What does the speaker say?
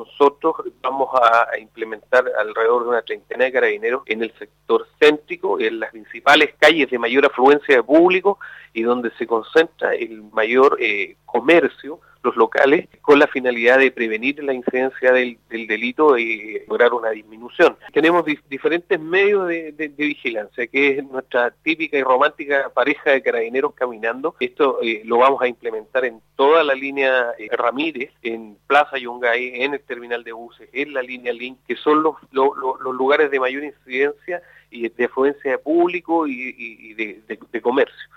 nosotros vamos a, implementar alrededor de una treintena de carabineros en el sector céntrico, en las principales calles de mayor afluencia de público y donde se concentra el mayor eh, comercio los locales con la finalidad de prevenir la incidencia del, delito y lograr una disminución. Tenemos diferentes medios de, vigilancia, que es nuestra típica y romántica pareja de carabineros caminando. Esto eh, lo vamos a implementar en toda la línea eh, Ramírez, en Plaza Yungay, en el terminal de buses, en la línea Link, que son los, los, lugares de mayor incidencia y de afluencia de público y, de comercio.